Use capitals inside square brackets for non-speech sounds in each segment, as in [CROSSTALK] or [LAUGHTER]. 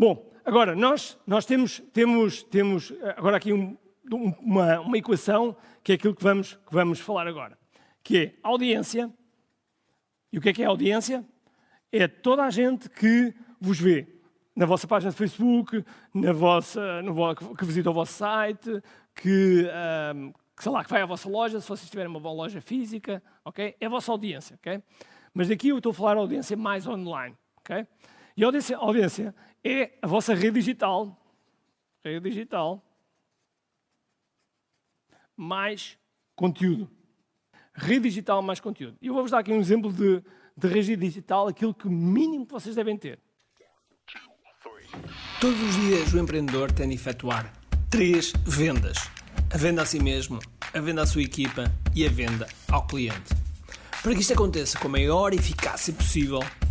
Bom, agora, nós, nós temos, temos, temos agora aqui um, uma, uma equação que é aquilo que vamos, que vamos falar agora, que é audiência. E o que é que é audiência? É toda a gente que vos vê na vossa página de Facebook, na vossa, no, que visita o vosso site, que, um, que, sei lá, que vai à vossa loja, se vocês tiverem uma boa loja física, ok? É a vossa audiência, ok? Mas daqui eu estou a falar audiência mais online, ok? E audiência, audiência é a vossa rede digital, rede digital, mais conteúdo. Rede digital mais conteúdo. E eu vou-vos dar aqui um exemplo de, de rede digital, aquilo que mínimo que vocês devem ter. Todos os dias o empreendedor tem de efetuar três vendas: a venda a si mesmo, a venda à sua equipa e a venda ao cliente. Para que isto aconteça com a maior eficácia possível,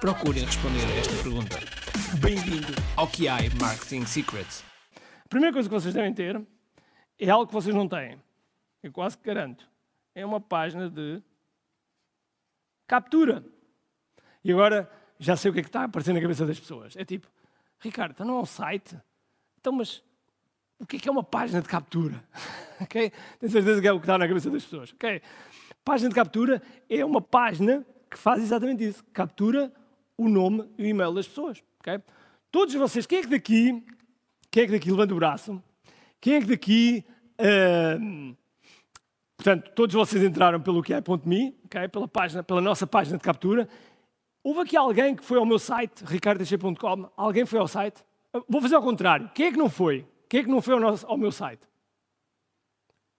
procurem responder a esta pergunta. Bem-vindo ao QI Marketing Secrets. A primeira coisa que vocês devem ter é algo que vocês não têm. Eu quase que garanto. É uma página de captura. E agora já sei o que é que está aparecendo na cabeça das pessoas. É tipo, Ricardo, então não é um site? Então, mas o que é, que é uma página de captura? [LAUGHS] okay? Tenho certeza que é o que está na cabeça das pessoas. Okay? Página de captura é uma página que faz exatamente isso. Captura o nome e o e-mail das pessoas. Okay? Todos vocês, quem é que daqui, quem é que daqui levanta o braço? Quem é que daqui, uh, portanto, todos vocês entraram pelo QI.me, okay? pela, página, pela nossa página de captura. Houve aqui alguém que foi ao meu site, ricardoteixeira.com, alguém foi ao site? Vou fazer ao contrário. Quem é que não foi? Quem é que não foi ao, nosso, ao meu site?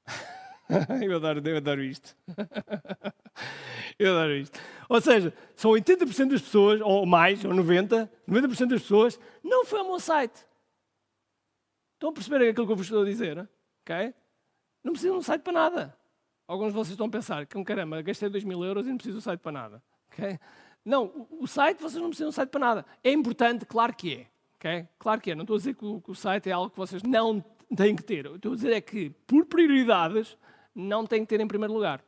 [LAUGHS] eu, adoro, eu adoro isto. [LAUGHS] [LAUGHS] eu adoro isto. Ou seja, são 80% das pessoas, ou mais, ou 90%, 90% das pessoas não foi ao meu site. Estão a perceber aquilo que eu vos estou a dizer? Ok? Não precisam de um site para nada. Alguns de vocês estão a pensar, que caramba, gastei 2 mil euros e não preciso de um site para nada. Ok? Não, o site, vocês não precisam de um site para nada. É importante, claro que é. Okay? Claro que é, não estou a dizer que o, que o, site é algo que vocês não têm que ter. estou a dizer é que, por prioridades, não têm que ter em primeiro lugar.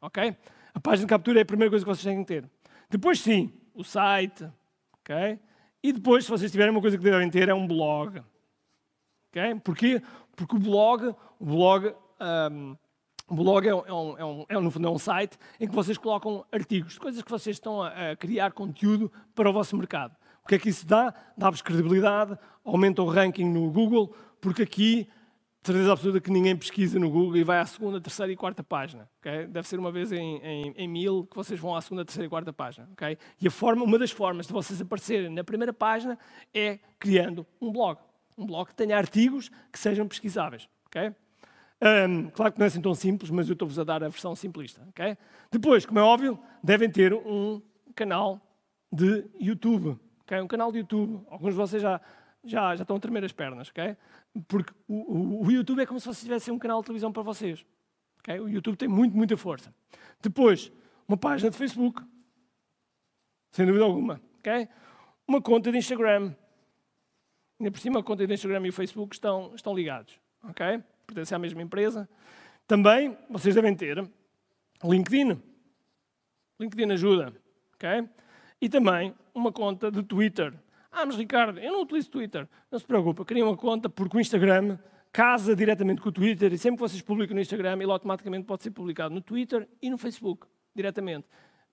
Ok? A página de captura é a primeira coisa que vocês têm que ter. Depois, sim, o site. Ok? E depois, se vocês tiverem uma coisa que devem ter, é um blog. Ok? Porquê? Porque o blog, o blog, um, o blog é, um, é, um, é, um, no fundo, é um site em que vocês colocam artigos, coisas que vocês estão a, a criar conteúdo para o vosso mercado. O que é que isso dá? Dá-vos credibilidade, aumenta o ranking no Google, porque aqui, certeza absoluta que ninguém pesquisa no Google e vai à segunda, terceira e quarta página. Okay? Deve ser uma vez em, em, em, mil que vocês vão à segunda, terceira e quarta página. Okay? E a forma, uma das formas de vocês aparecerem na primeira página é criando um blog. Um blog que tenha artigos que sejam pesquisáveis. Okay? Um, claro que não é assim tão simples, mas eu estou-vos a dar a versão simplista. Okay? Depois, como é óbvio, devem ter um canal de YouTube okay? um canal de YouTube. Alguns de vocês já, já, já estão a tremer as pernas, okay? porque o, o, o YouTube é como se vocês tivessem um canal de televisão para vocês. Okay? O YouTube tem muito, muita força. Depois, uma página de Facebook, sem dúvida alguma. Okay? Uma conta de Instagram. Ainda por cima, a conta de Instagram e o Facebook estão, estão ligados. Okay? Pertencem à mesma empresa. Também, vocês devem ter LinkedIn. LinkedIn ajuda. Okay? E também uma conta de Twitter. Ah, mas Ricardo, eu não utilizo Twitter. Não se preocupe, cria uma conta porque o Instagram casa diretamente com o Twitter e sempre que vocês publicam no Instagram, ele automaticamente pode ser publicado no Twitter e no Facebook, diretamente.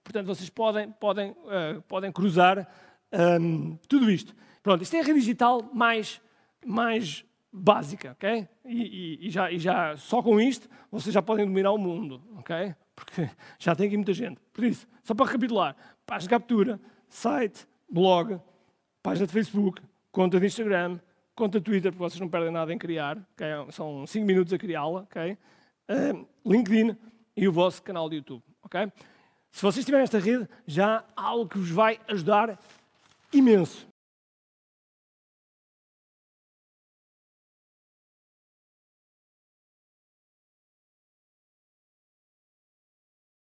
Portanto, vocês podem, podem, uh, podem cruzar um, ehm, tudo isto. Pronto, isto é a rede digital mais, mais básica, ok? E, e, e, já, e já só com isto vocês já podem dominar o mundo, ok? Porque já tem aqui muita gente. Por isso, só para recapitular, página de captura, site, blog, página de Facebook, conta de Instagram, conta de Twitter, porque vocês não perdem nada em criar, okay? são 5 minutos a criá-la, okay? uh, LinkedIn e o vosso canal de YouTube. Okay? Se vocês tiverem esta rede, já há algo que vos vai ajudar imenso.